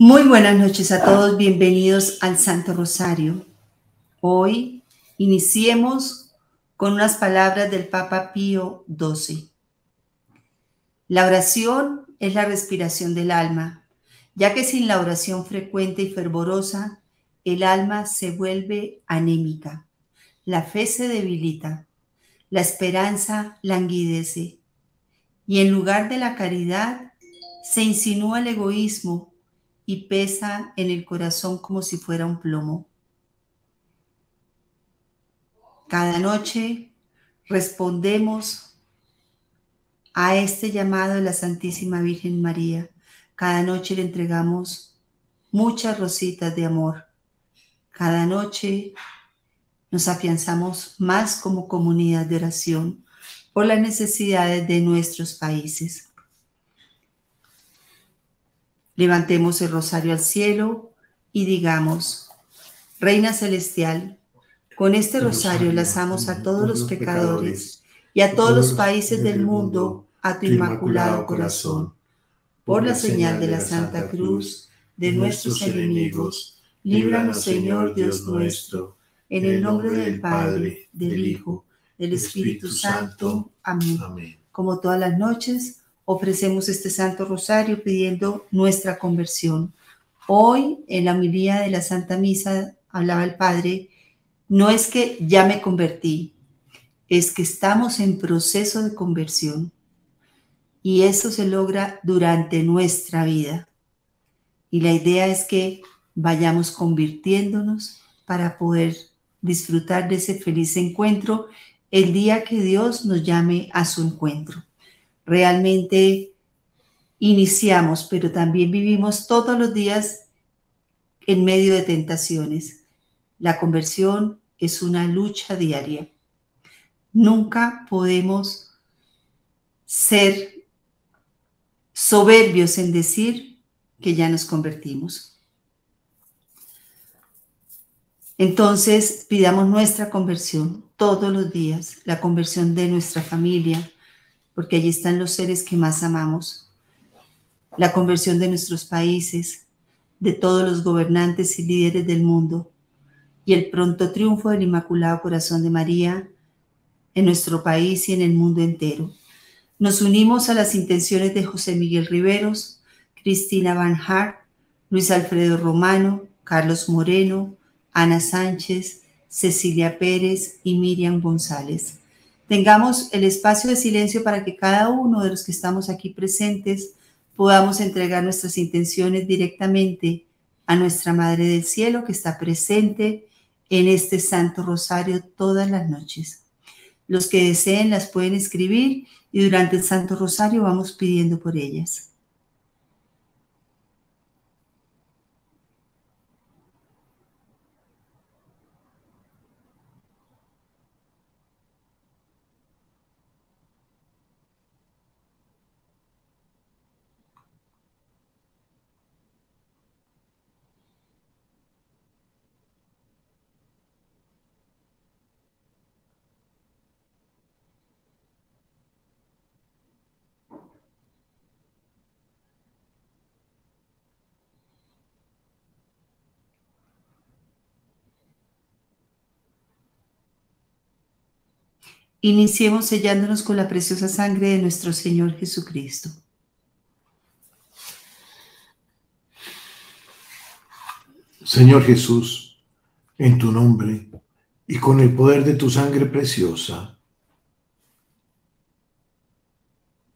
Muy buenas noches a todos, bienvenidos al Santo Rosario. Hoy iniciemos con unas palabras del Papa Pío XII. La oración es la respiración del alma, ya que sin la oración frecuente y fervorosa, el alma se vuelve anémica, la fe se debilita, la esperanza languidece, y en lugar de la caridad se insinúa el egoísmo y pesa en el corazón como si fuera un plomo. Cada noche respondemos a este llamado de la Santísima Virgen María. Cada noche le entregamos muchas rositas de amor. Cada noche nos afianzamos más como comunidad de oración por las necesidades de nuestros países. Levantemos el rosario al cielo y digamos, Reina Celestial, con este rosario lazamos a todos los pecadores y a todos los países del mundo a tu inmaculado corazón. Por la señal de la Santa Cruz de nuestros enemigos, líbranos Señor Dios nuestro, en el nombre del Padre, del Hijo, del Espíritu Santo. Amén. Como todas las noches, ofrecemos este Santo Rosario pidiendo nuestra conversión. Hoy, en la homilía de la Santa Misa, hablaba el Padre, no es que ya me convertí, es que estamos en proceso de conversión. Y eso se logra durante nuestra vida. Y la idea es que vayamos convirtiéndonos para poder disfrutar de ese feliz encuentro el día que Dios nos llame a su encuentro realmente iniciamos, pero también vivimos todos los días en medio de tentaciones. La conversión es una lucha diaria. Nunca podemos ser soberbios en decir que ya nos convertimos. Entonces pidamos nuestra conversión todos los días, la conversión de nuestra familia, porque allí están los seres que más amamos. La conversión de nuestros países, de todos los gobernantes y líderes del mundo, y el pronto triunfo del Inmaculado Corazón de María en nuestro país y en el mundo entero. Nos unimos a las intenciones de José Miguel Riveros, Cristina Van Hart, Luis Alfredo Romano, Carlos Moreno, Ana Sánchez, Cecilia Pérez y Miriam González tengamos el espacio de silencio para que cada uno de los que estamos aquí presentes podamos entregar nuestras intenciones directamente a nuestra Madre del Cielo que está presente en este Santo Rosario todas las noches. Los que deseen las pueden escribir y durante el Santo Rosario vamos pidiendo por ellas. Iniciemos sellándonos con la preciosa sangre de nuestro Señor Jesucristo. Señor Jesús, en tu nombre y con el poder de tu sangre preciosa,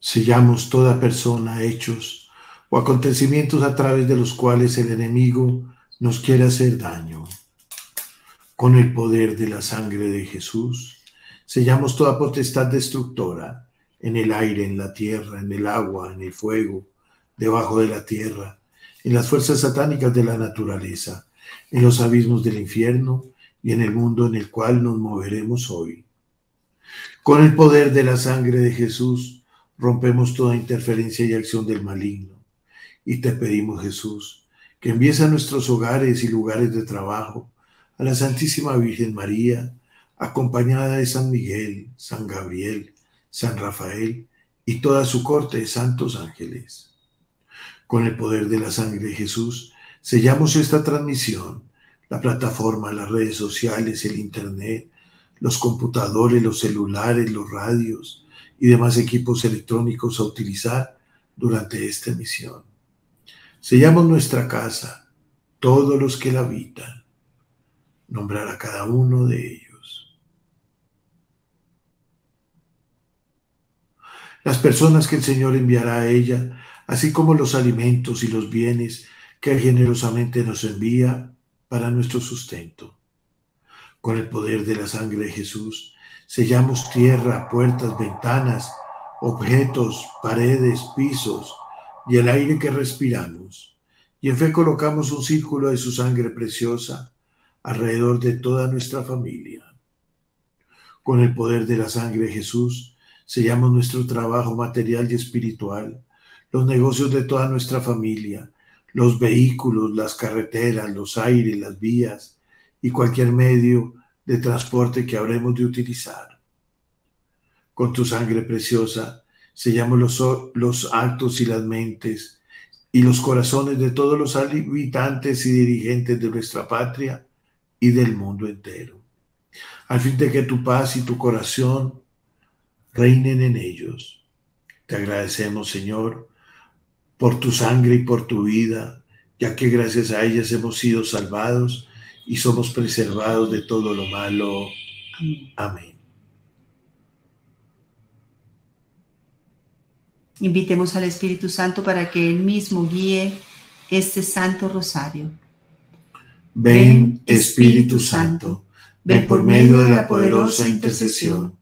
sellamos toda persona, hechos o acontecimientos a través de los cuales el enemigo nos quiere hacer daño. Con el poder de la sangre de Jesús, Sellamos toda potestad destructora en el aire, en la tierra, en el agua, en el fuego, debajo de la tierra, en las fuerzas satánicas de la naturaleza, en los abismos del infierno y en el mundo en el cual nos moveremos hoy. Con el poder de la sangre de Jesús rompemos toda interferencia y acción del maligno. Y te pedimos, Jesús, que envíes a nuestros hogares y lugares de trabajo a la Santísima Virgen María, acompañada de San Miguel, San Gabriel, San Rafael y toda su corte de santos ángeles. Con el poder de la sangre de Jesús, Sellamos esta transmisión, la plataforma, las redes sociales, el Internet, los computadores, los celulares, los radios y demás equipos electrónicos a utilizar durante esta emisión. Sellamos nuestra casa, todos los que la habitan, nombrar a cada uno de ellos. Las personas que el Señor enviará a ella, así como los alimentos y los bienes que generosamente nos envía para nuestro sustento. Con el poder de la sangre de Jesús, sellamos tierra, puertas, ventanas, objetos, paredes, pisos y el aire que respiramos. Y en fe colocamos un círculo de su sangre preciosa alrededor de toda nuestra familia. Con el poder de la sangre de Jesús, sellamos nuestro trabajo material y espiritual, los negocios de toda nuestra familia, los vehículos, las carreteras, los aires, las vías y cualquier medio de transporte que habremos de utilizar. Con tu sangre preciosa sellamos los, los actos y las mentes y los corazones de todos los habitantes y dirigentes de nuestra patria y del mundo entero, al fin de que tu paz y tu corazón reinen en ellos. Te agradecemos, Señor, por tu sangre y por tu vida, ya que gracias a ellas hemos sido salvados y somos preservados de todo lo malo. Amén. Invitemos al Espíritu Santo para que Él mismo guíe este Santo Rosario. Ven, Espíritu Santo, ven por medio de la poderosa intercesión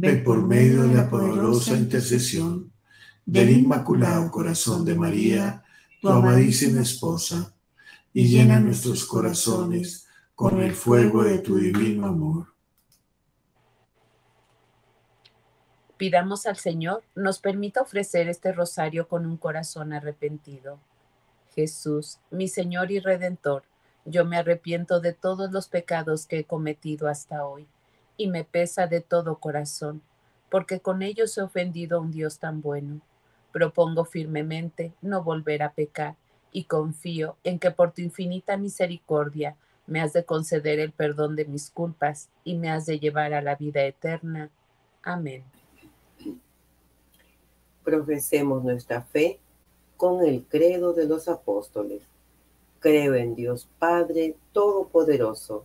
ven por medio de la poderosa intercesión del Inmaculado Corazón de María, tu amadísima esposa, y llena nuestros corazones con el fuego de tu divino amor. Pidamos al Señor nos permita ofrecer este rosario con un corazón arrepentido. Jesús, mi Señor y Redentor, yo me arrepiento de todos los pecados que he cometido hasta hoy, y me pesa de todo corazón, porque con ellos he ofendido a un Dios tan bueno Propongo firmemente no volver a pecar y confío en que por tu infinita misericordia me has de conceder el perdón de mis culpas y me has de llevar a la vida eterna. Amén. Profesemos nuestra fe con el credo de los apóstoles. Creo en Dios Padre Todopoderoso,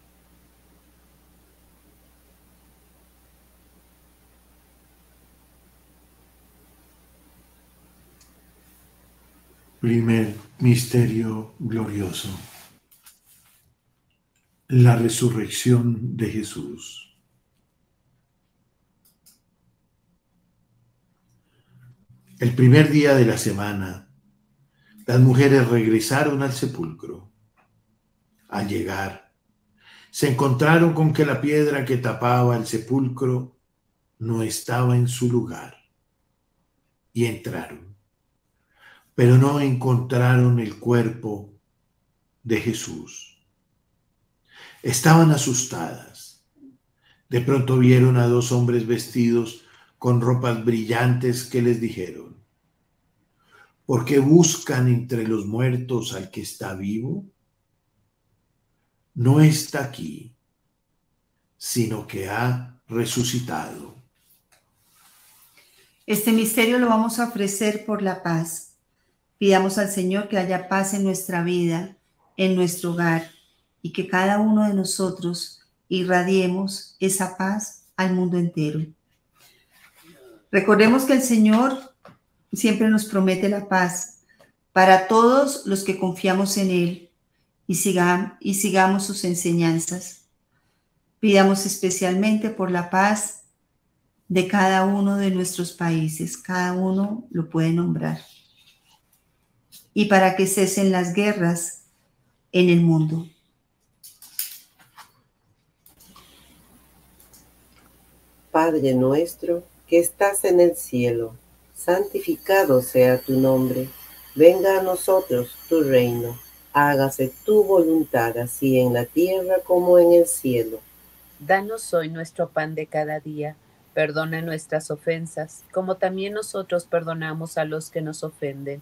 Primer misterio glorioso la resurrección de Jesús. El primer día de la semana, las mujeres regresaron al sepulcro. Al llegar, se encontraron con que la piedra que tapaba el sepulcro no estaba en su lugar y entraron, pero no encontraron el cuerpo de Jesús. Estaban asustadas. De pronto vieron a dos hombres vestidos con ropas brillantes que les dijeron, ¿por qué buscan entre los muertos al que está vivo? No está aquí, sino que ha resucitado. Este misterio lo vamos a ofrecer por la paz. Pidamos al Señor que haya paz en nuestra vida, en nuestro hogar, y que cada uno de nosotros irradiemos esa paz al mundo entero. Recordemos que el Señor siempre nos promete la paz para todos los que confiamos en Él y, sigamos sus enseñanzas. Pidamos especialmente por la paz de cada uno de nuestros países, cada uno lo puede nombrar, y para que cesen las guerras en el mundo. Padre nuestro que estás en el cielo, santificado sea tu nombre, venga a nosotros tu reino, hágase tu voluntad así en la tierra como en el cielo. Danos hoy nuestro pan de cada día, perdona nuestras ofensas, como también nosotros perdonamos a los que nos ofenden.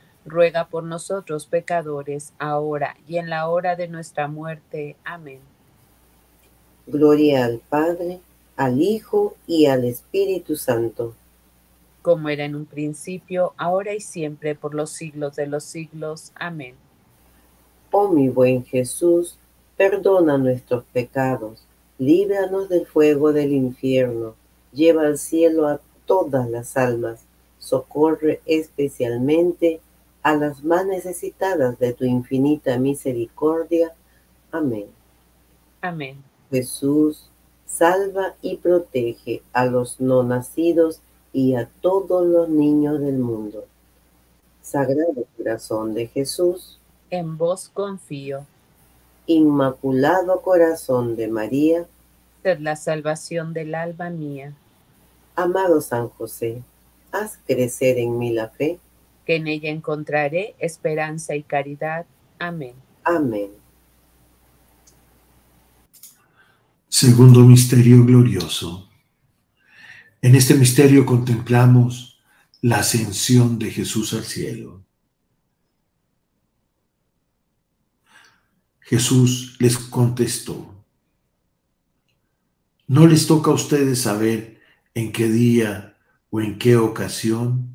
ruega por nosotros pecadores, ahora y en la hora de nuestra muerte. Amén. Gloria al Padre, al Hijo y al Espíritu Santo. Como era en un principio, ahora y siempre, por los siglos de los siglos. Amén. Oh mi buen Jesús, perdona nuestros pecados, líbranos del fuego del infierno, lleva al cielo a todas las almas, socorre especialmente a las más necesitadas de tu infinita misericordia. Amén. Amén. Jesús, salva y protege a los no nacidos y a todos los niños del mundo. Sagrado Corazón de Jesús, en vos confío. Inmaculado Corazón de María, sed la salvación del alma mía. Amado San José, haz crecer en mí la fe, que en ella encontraré esperanza y caridad. Amén. Amén. Segundo misterio glorioso. En este misterio contemplamos la ascensión de Jesús al cielo. Jesús les contestó, no les toca a ustedes saber en qué día o en qué ocasión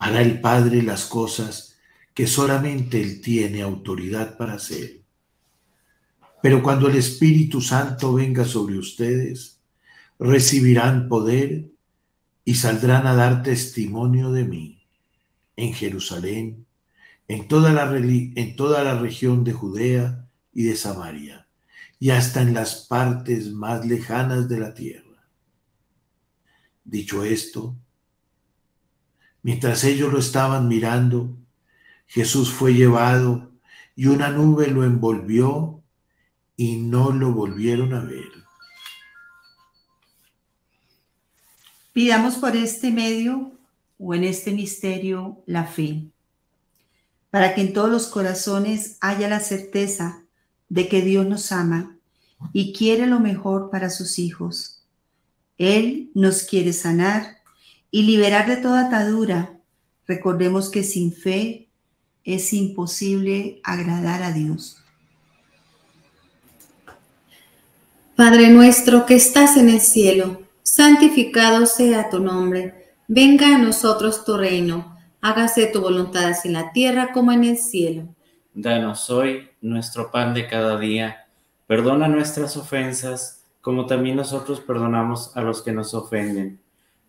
hará el Padre las cosas que solamente Él tiene autoridad para hacer. Pero cuando el Espíritu Santo venga sobre ustedes, recibirán poder y saldrán a dar testimonio de mí en Jerusalén, en toda la, en toda la región de Judea y de Samaria, y hasta en las partes más lejanas de la tierra. Dicho esto, mientras ellos lo estaban mirando, Jesús fue llevado y una nube lo envolvió y no lo volvieron a ver. Pidamos por este medio o en este misterio la fe, para que en todos los corazones haya la certeza de que Dios nos ama y quiere lo mejor para sus hijos. Él nos quiere sanar y liberar de toda atadura. Recordemos que sin fe es imposible agradar a Dios. Padre nuestro que estás en el cielo, santificado sea tu nombre. Venga a nosotros tu reino. Hágase tu voluntad así en la tierra como en el cielo. Danos hoy nuestro pan de cada día. Perdona nuestras ofensas, como también nosotros perdonamos a los que nos ofenden.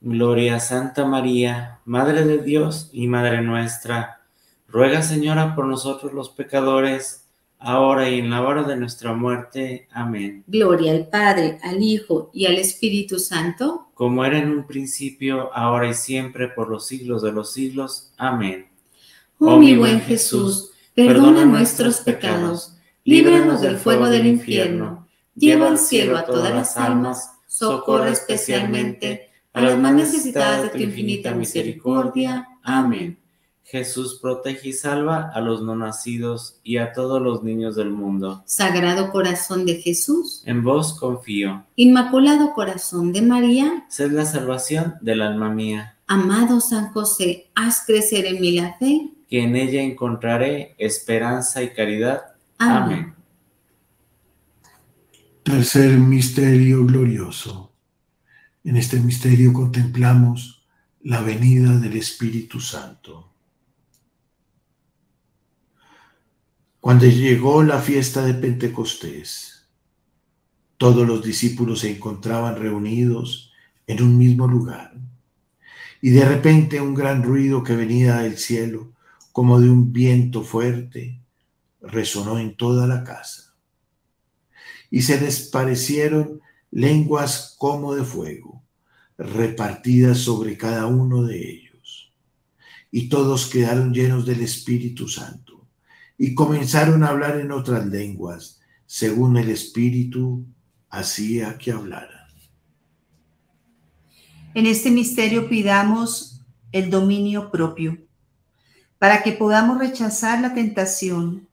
Gloria a Santa María, Madre de Dios y Madre nuestra. Ruega, Señora, por nosotros los pecadores, ahora y en la hora de nuestra muerte. Amén. Gloria al Padre, al Hijo y al Espíritu Santo. Como era en un principio, ahora y siempre, por los siglos de los siglos. Amén. Oh, mi buen Jesús, perdona nuestros pecados líbranos del fuego del infierno, lleva al cielo a todas las almas, socorre especialmente a las más necesitadas de tu infinita misericordia. Amén. Jesús protege y salva a los no nacidos y a todos los niños del mundo. Sagrado corazón de Jesús, en vos confío. Inmaculado corazón de María, sed la salvación del alma mía. Amado San José, haz crecer en mí la fe, que en ella encontraré esperanza y caridad Amén. Tercer misterio glorioso. En este misterio contemplamos la venida del Espíritu Santo. Cuando llegó la fiesta de Pentecostés, todos los discípulos se encontraban reunidos en un mismo lugar. Y de repente un gran ruido que venía del cielo, como de un viento fuerte, resonó en toda la casa. Y se les parecieron lenguas como de fuego, repartidas sobre cada uno de ellos. Y todos quedaron llenos del Espíritu Santo y comenzaron a hablar en otras lenguas, según el Espíritu hacía que hablaran. En este misterio pidamos el dominio propio, para que podamos rechazar la tentación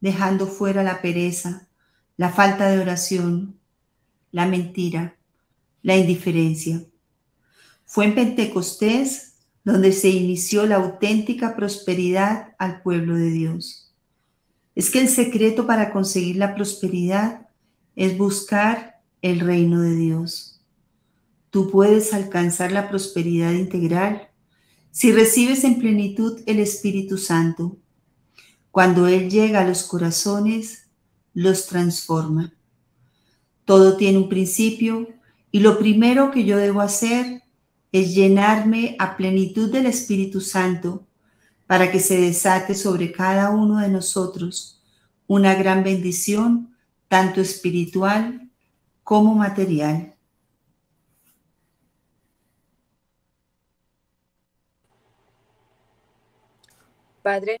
dejando fuera la pereza, la falta de oración, la mentira, la indiferencia. Fue en Pentecostés donde se inició la auténtica prosperidad al pueblo de Dios. Es que el secreto para conseguir la prosperidad es buscar el reino de Dios. Tú puedes alcanzar la prosperidad integral si recibes en plenitud el Espíritu Santo cuando Él llega a los corazones, los transforma. Todo tiene un principio y lo primero que yo debo hacer es llenarme a plenitud del Espíritu Santo para que se desate sobre cada uno de nosotros una gran bendición, tanto espiritual como material. Padre,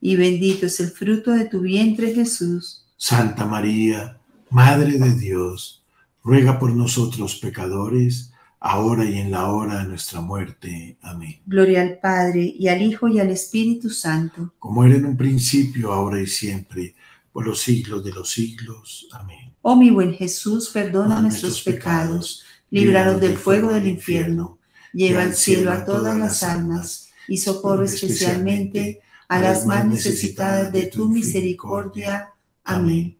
y bendito es el fruto de tu vientre Jesús. Santa María, Madre de Dios, ruega por nosotros pecadores, ahora y en la hora de nuestra muerte. Amén. Gloria al Padre, y al Hijo, y al Espíritu Santo. Como era en un principio, ahora y siempre, por los siglos de los siglos. Amén. Oh mi buen Jesús, perdona nuestros pecados, líbranos del fuego del infierno, lleva al cielo a todas las almas, y socorro especialmente a las más necesitadas de tu misericordia. Amén.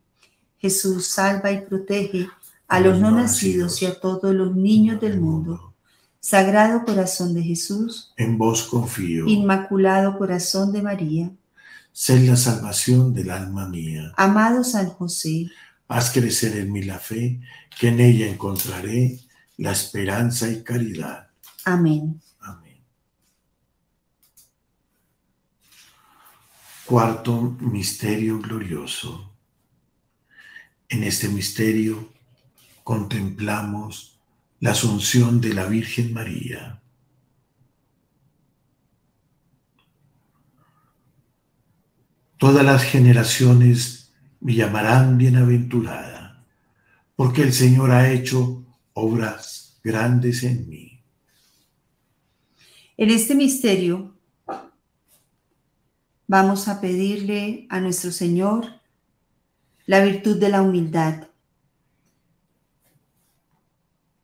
Jesús, salva y protege a los no nacidos y a todos los niños del mundo. Sagrado corazón de Jesús, En vos confío. Inmaculado corazón de María, Sé la salvación del alma mía. amado San José, Haz crecer en mí la fe, que en ella encontraré la esperanza y caridad. amén. Cuarto misterio glorioso. En este misterio contemplamos la asunción de la Virgen María. Todas las generaciones me llamarán bienaventurada, porque el Señor ha hecho obras grandes en mí. En este misterio vamos a pedirle a nuestro Señor la virtud de la humildad,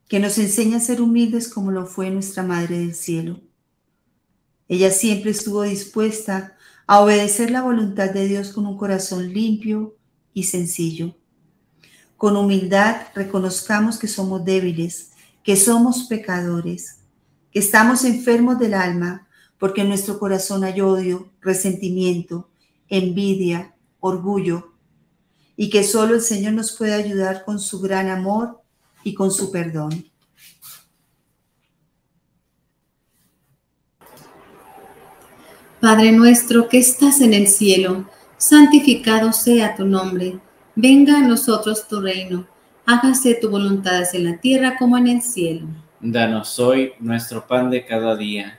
que nos enseña a ser humildes como lo fue nuestra Madre del Cielo. Ella siempre estuvo dispuesta a obedecer la voluntad de Dios con un corazón limpio y sencillo. Con humildad reconozcamos que somos débiles, que somos pecadores, que estamos enfermos del alma, porque en nuestro corazón hay odio, resentimiento, envidia, orgullo, y que solo el Señor nos puede ayudar con su gran amor y con su perdón. Padre nuestro que estás en el cielo, santificado sea tu nombre, venga a nosotros tu reino, hágase tu voluntad en la tierra como en el cielo. Danos hoy nuestro pan de cada día,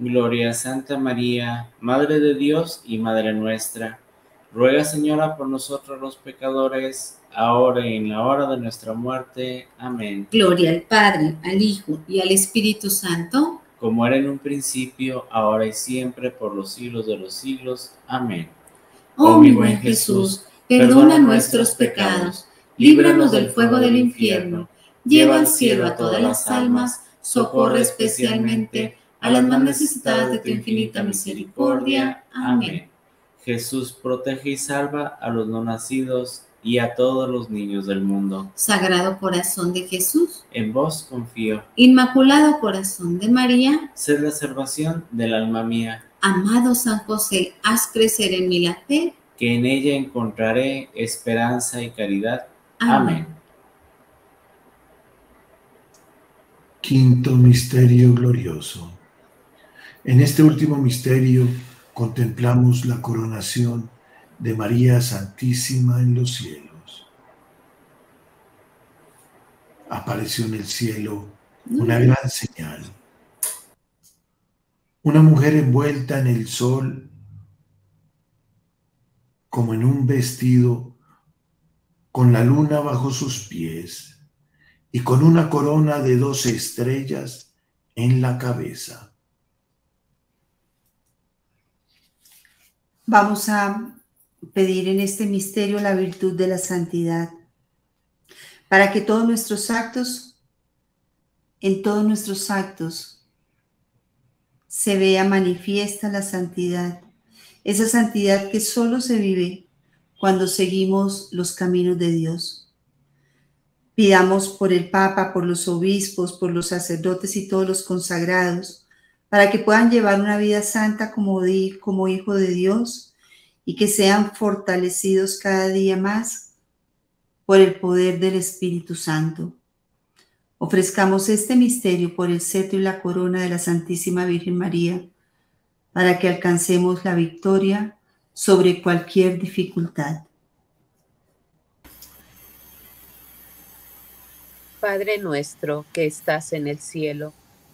Gloria a Santa María, Madre de Dios y Madre nuestra, ruega Señora por nosotros los pecadores, ahora y en la hora de nuestra muerte. Amén. Gloria al Padre, al Hijo y al Espíritu Santo. Como era en un principio, ahora y siempre, por los siglos de los siglos. Amén. Oh, oh mi buen Jesús, perdona nuestros pecados, líbranos del fuego del infierno, lleva al cielo a todas las almas, socorre especialmente a las más necesitadas de tu infinita misericordia. Amén. Jesús protege y salva a los no nacidos y a todos los niños del mundo. Sagrado corazón de Jesús, En vos confío. Inmaculado corazón de María, Sed la salvación del alma mía, amado San José, haz crecer en mí la fe. que en ella encontraré esperanza y caridad. Amén. Amén. Quinto misterio glorioso. En este último misterio contemplamos la coronación de María Santísima en los cielos. Apareció en el cielo una gran señal. Una mujer envuelta en el sol como en un vestido con la luna bajo sus pies y con una corona de doce estrellas en la cabeza. Vamos a pedir en este misterio la virtud de la santidad, para que todos nuestros actos, en todos nuestros actos, se vea manifiesta la santidad, esa santidad que solo se vive cuando seguimos los caminos de Dios. Pidamos por el Papa, por los obispos, por los sacerdotes y todos los consagrados, para que puedan llevar una vida santa como, di- como hijo de Dios y que sean fortalecidos cada día más por el poder del Espíritu Santo. Ofrezcamos este misterio por el cetro y la corona de la Santísima Virgen María, para que alcancemos la victoria sobre cualquier dificultad. Padre nuestro que estás en el cielo,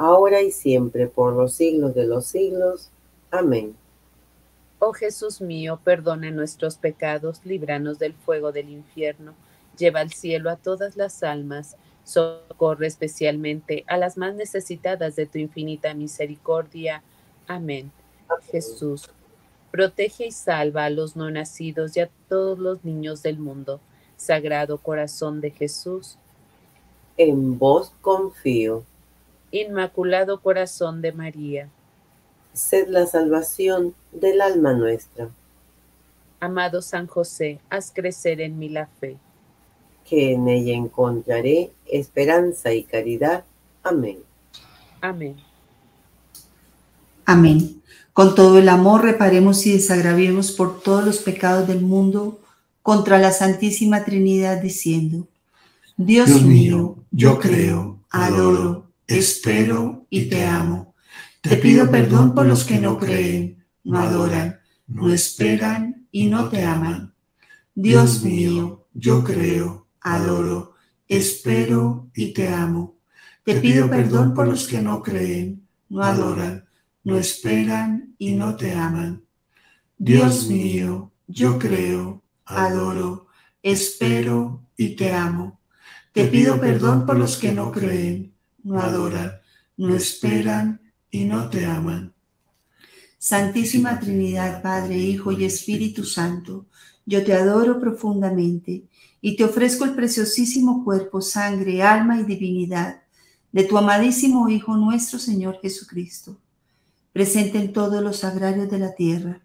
ahora y siempre, por los siglos de los siglos. Amén. Oh Jesús mío, perdona nuestros pecados, líbranos del fuego del infierno, lleva al cielo a todas las almas, socorre especialmente a las más necesitadas de tu infinita misericordia. Amén. Jesús, protege y salva a los no nacidos y a todos los niños del mundo. Sagrado corazón de Jesús. En vos confío. Inmaculado corazón de María sed la salvación del alma nuestra. Amado San José, haz crecer en mí la fe. Que en ella encontraré esperanza y caridad. Amén. Amén. Amén. Con todo el amor reparemos y desagraviemos por todos los pecados del mundo contra la Santísima Trinidad diciendo, Dios, Dios mío, yo creo, adoro, espero y te amo te pido perdón por los que no creen, no adoran, no esperan y no te aman. Dios mío, yo creo, adoro, espero y te amo. Te pido perdón por los que no creen, no adoran, no esperan y no te aman. Dios mío, yo creo, adoro, espero y te amo. Te pido perdón por los que no creen, no adoran, no esperan y no te aman. Santísima Trinidad, Padre, Hijo y Espíritu Santo, yo te adoro profundamente y te ofrezco el preciosísimo cuerpo, sangre, alma y divinidad de tu amadísimo Hijo nuestro Señor Jesucristo, presente en todos los agrarios de la tierra,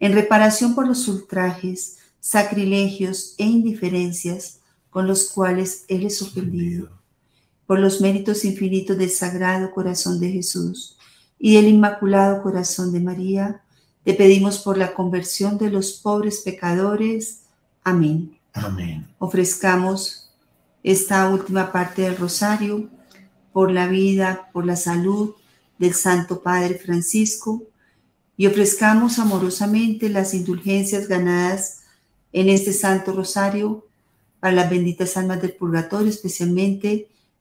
en reparación por los ultrajes, sacrilegios e indiferencias con los cuales Él es ofendido por los méritos infinitos del Sagrado Corazón de Jesús y del Inmaculado Corazón de María, te pedimos por la conversión de los pobres pecadores. Amén. Amén. Ofrezcamos esta última parte del rosario por la vida, por la salud del Santo Padre Francisco y ofrezcamos amorosamente las indulgencias ganadas en este Santo Rosario para las benditas almas del purgatorio, especialmente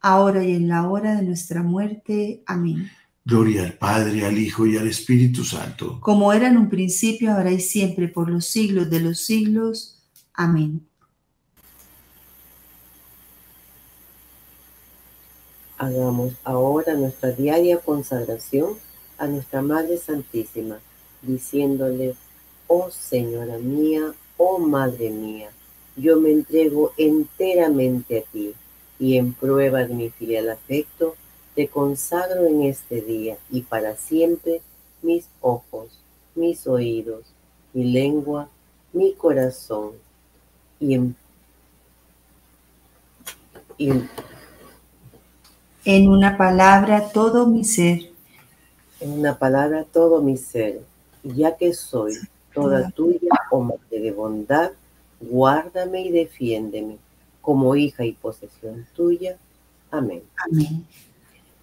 ahora y en la hora de nuestra muerte. Amén. Gloria al Padre, al Hijo y al Espíritu Santo. Como era en un principio, ahora y siempre, por los siglos de los siglos. Amén. Hagamos ahora nuestra diaria consagración a nuestra Madre Santísima, diciéndole, oh Señora mía, oh Madre mía, yo me entrego enteramente a ti y en prueba de mi filial afecto, te consagro en este día y para siempre mis ojos, mis oídos, mi lengua, mi corazón. Y en, y en, En una palabra, todo mi ser. en una palabra todo mi ser, y ya que soy toda. tuya, oh Madre de bondad, guárdame y defiéndeme como hija y posesión tuya. Amén. Amén.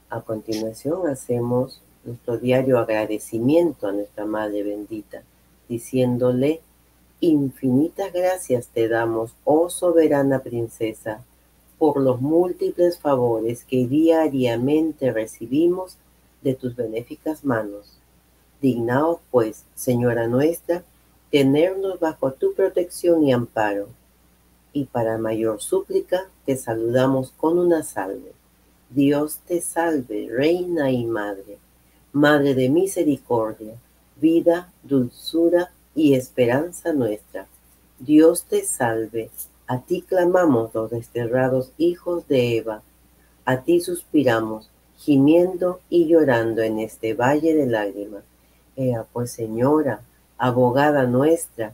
A continuación hacemos nuestro diario agradecimiento a nuestra Madre bendita, diciéndole, infinitas gracias te damos, oh soberana princesa, por los múltiples favores que diariamente recibimos de tus benéficas manos. Dignaos, pues, Señora nuestra, tenernos bajo tu protección y amparo. Y para mayor súplica, te saludamos con una salve. Dios te salve, Reina y Madre, Madre de misericordia, vida, dulzura y esperanza nuestra. Dios te salve, a ti clamamos los desterrados hijos de Eva, a ti suspiramos, gimiendo y llorando en este valle de lágrimas. Ea pues, Señora, abogada nuestra,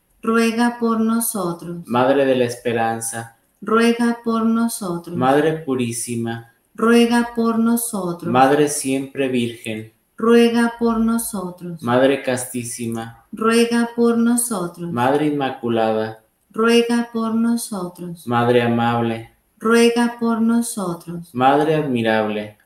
Ruega por nosotros. Madre de la Esperanza, Ruega por nosotros. Madre Purísima, Ruega por nosotros. Madre Siempre Virgen, Ruega por nosotros. Madre Castísima, Ruega por nosotros. Madre Inmaculada, Ruega por nosotros. Madre Amable, Ruega por nosotros. Madre Admirable,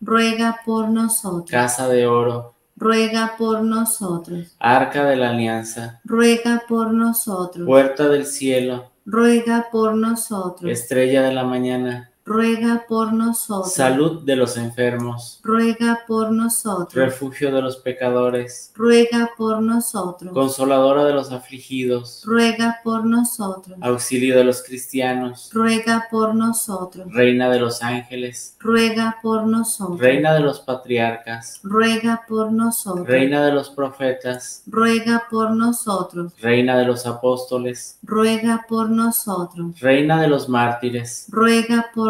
Ruega por nosotros. casa de oro, ruega por nosotros. Arca de la Alianza, Ruega por nosotros. Puerta del Cielo, Ruega por nosotros. Estrella de la Mañana, Ruega por nosotros. Salud de los enfermos, Ruega por nosotros. Refugio de los pecadores, Ruega por nosotros. Consoladora de los afligidos, Ruega por nosotros. Auxilio de los cristianos, Ruega por nosotros. Reina de los ángeles, Ruega por nosotros. Reina de los patriarcas, Ruega por nosotros. Reina de los profetas, Ruega por nosotros. Reina de los apóstoles, Ruega por nosotros. Reina de los mártires, Ruega por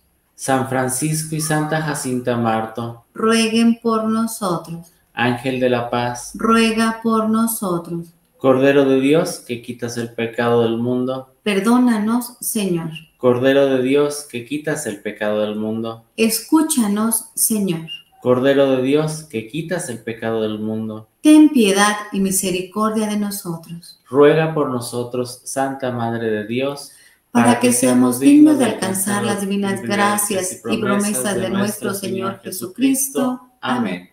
San Francisco y Santa Jacinta Marto, Rueguen por nosotros. Ángel de la paz, Ruega por nosotros. Cordero de Dios que quitas el pecado del mundo, Perdónanos, Señor. Cordero de Dios que quitas el pecado del mundo, Escúchanos, Señor. Cordero de Dios que quitas el pecado del mundo, Ten piedad y misericordia de nosotros, ruega por nosotros, Santa Madre de Dios, para que seamos dignos de alcanzar las divinas gracias y promesas de nuestro Señor Jesucristo. Amén.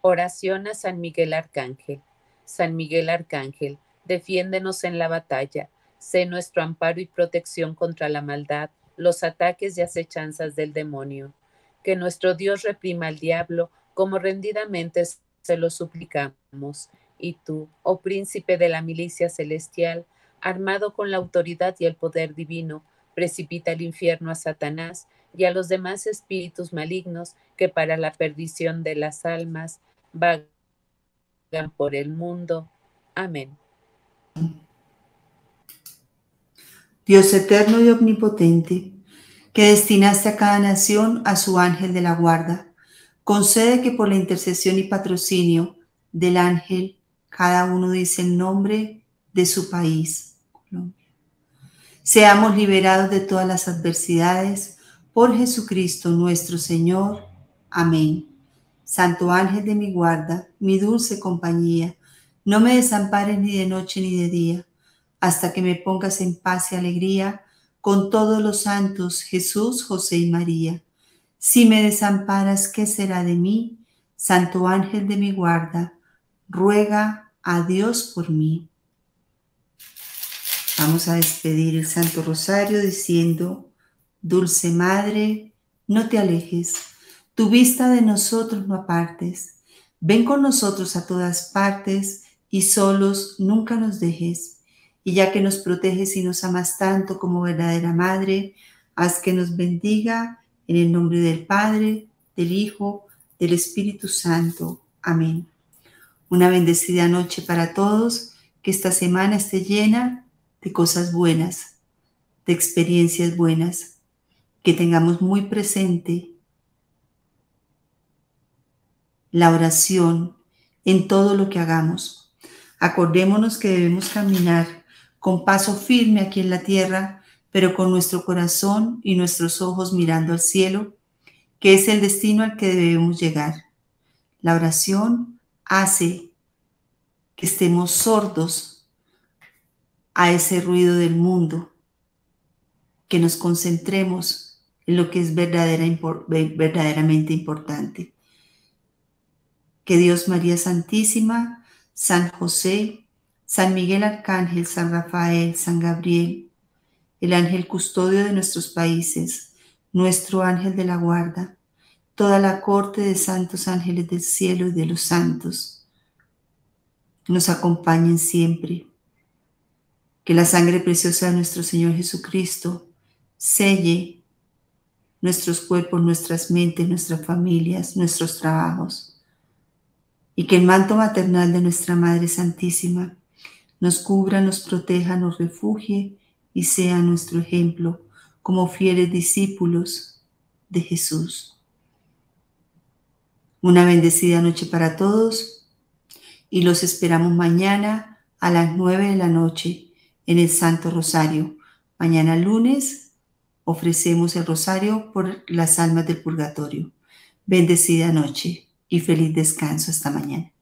Oración a San Miguel Arcángel. San Miguel Arcángel, defiéndenos en la batalla. Sé nuestro amparo y protección contra la maldad, los ataques y acechanzas del demonio. Que nuestro Dios reprima al diablo, como rendidamente se lo suplicamos. Y tú, oh príncipe de la milicia celestial, armado con la autoridad y el poder divino, precipita al infierno a Satanás y a los demás espíritus malignos que para la perdición de las almas vagan por el mundo. Amén. Dios eterno y omnipotente, que destinaste a cada nación a su ángel de la guarda, concede que por la intercesión y patrocinio del ángel, cada uno dice el nombre de su país. Seamos liberados de todas las adversidades por Jesucristo nuestro Señor. Amén. Santo ángel de mi guarda, mi dulce compañía, no me desampares ni de noche ni de día, hasta que me pongas en paz y alegría con todos los santos, Jesús, José y María. Si me desamparas, ¿qué será de mí? Santo ángel de mi guarda, ruega a Dios por mí. Vamos a despedir el Santo Rosario diciendo, Dulce Madre, no te alejes, tu vista de nosotros no apartes, ven con nosotros a todas partes y solos nunca nos dejes. Y ya que nos proteges y nos amas tanto como verdadera Madre, haz que nos bendiga en el nombre del Padre, del Hijo, del Espíritu Santo. Amén. Una bendecida noche para todos, que esta semana esté llena de cosas buenas, de experiencias buenas, que tengamos muy presente la oración en todo lo que hagamos. Acordémonos que debemos caminar con paso firme aquí en la tierra, pero con nuestro corazón y nuestros ojos mirando al cielo, que es el destino al que debemos llegar. La oración hace que estemos sordos a ese ruido del mundo, que nos concentremos en lo que es verdadera, verdaderamente importante. Que Dios María Santísima, San José, San Miguel Arcángel, San Rafael, San Gabriel, el ángel custodio de nuestros países, nuestro ángel de la guarda, toda la corte de santos ángeles del cielo y de los santos, nos acompañen siempre. Que la sangre preciosa de nuestro Señor Jesucristo selle nuestros cuerpos, nuestras mentes, nuestras familias, nuestros trabajos. Y que el manto maternal de nuestra Madre Santísima nos cubra, nos proteja, nos refugie y sea nuestro ejemplo como fieles discípulos de Jesús. Una bendecida noche para todos y los esperamos mañana a las nueve de la noche en el Santo Rosario. Mañana lunes ofrecemos el rosario por las almas del purgatorio. Bendecida noche y feliz descanso esta mañana.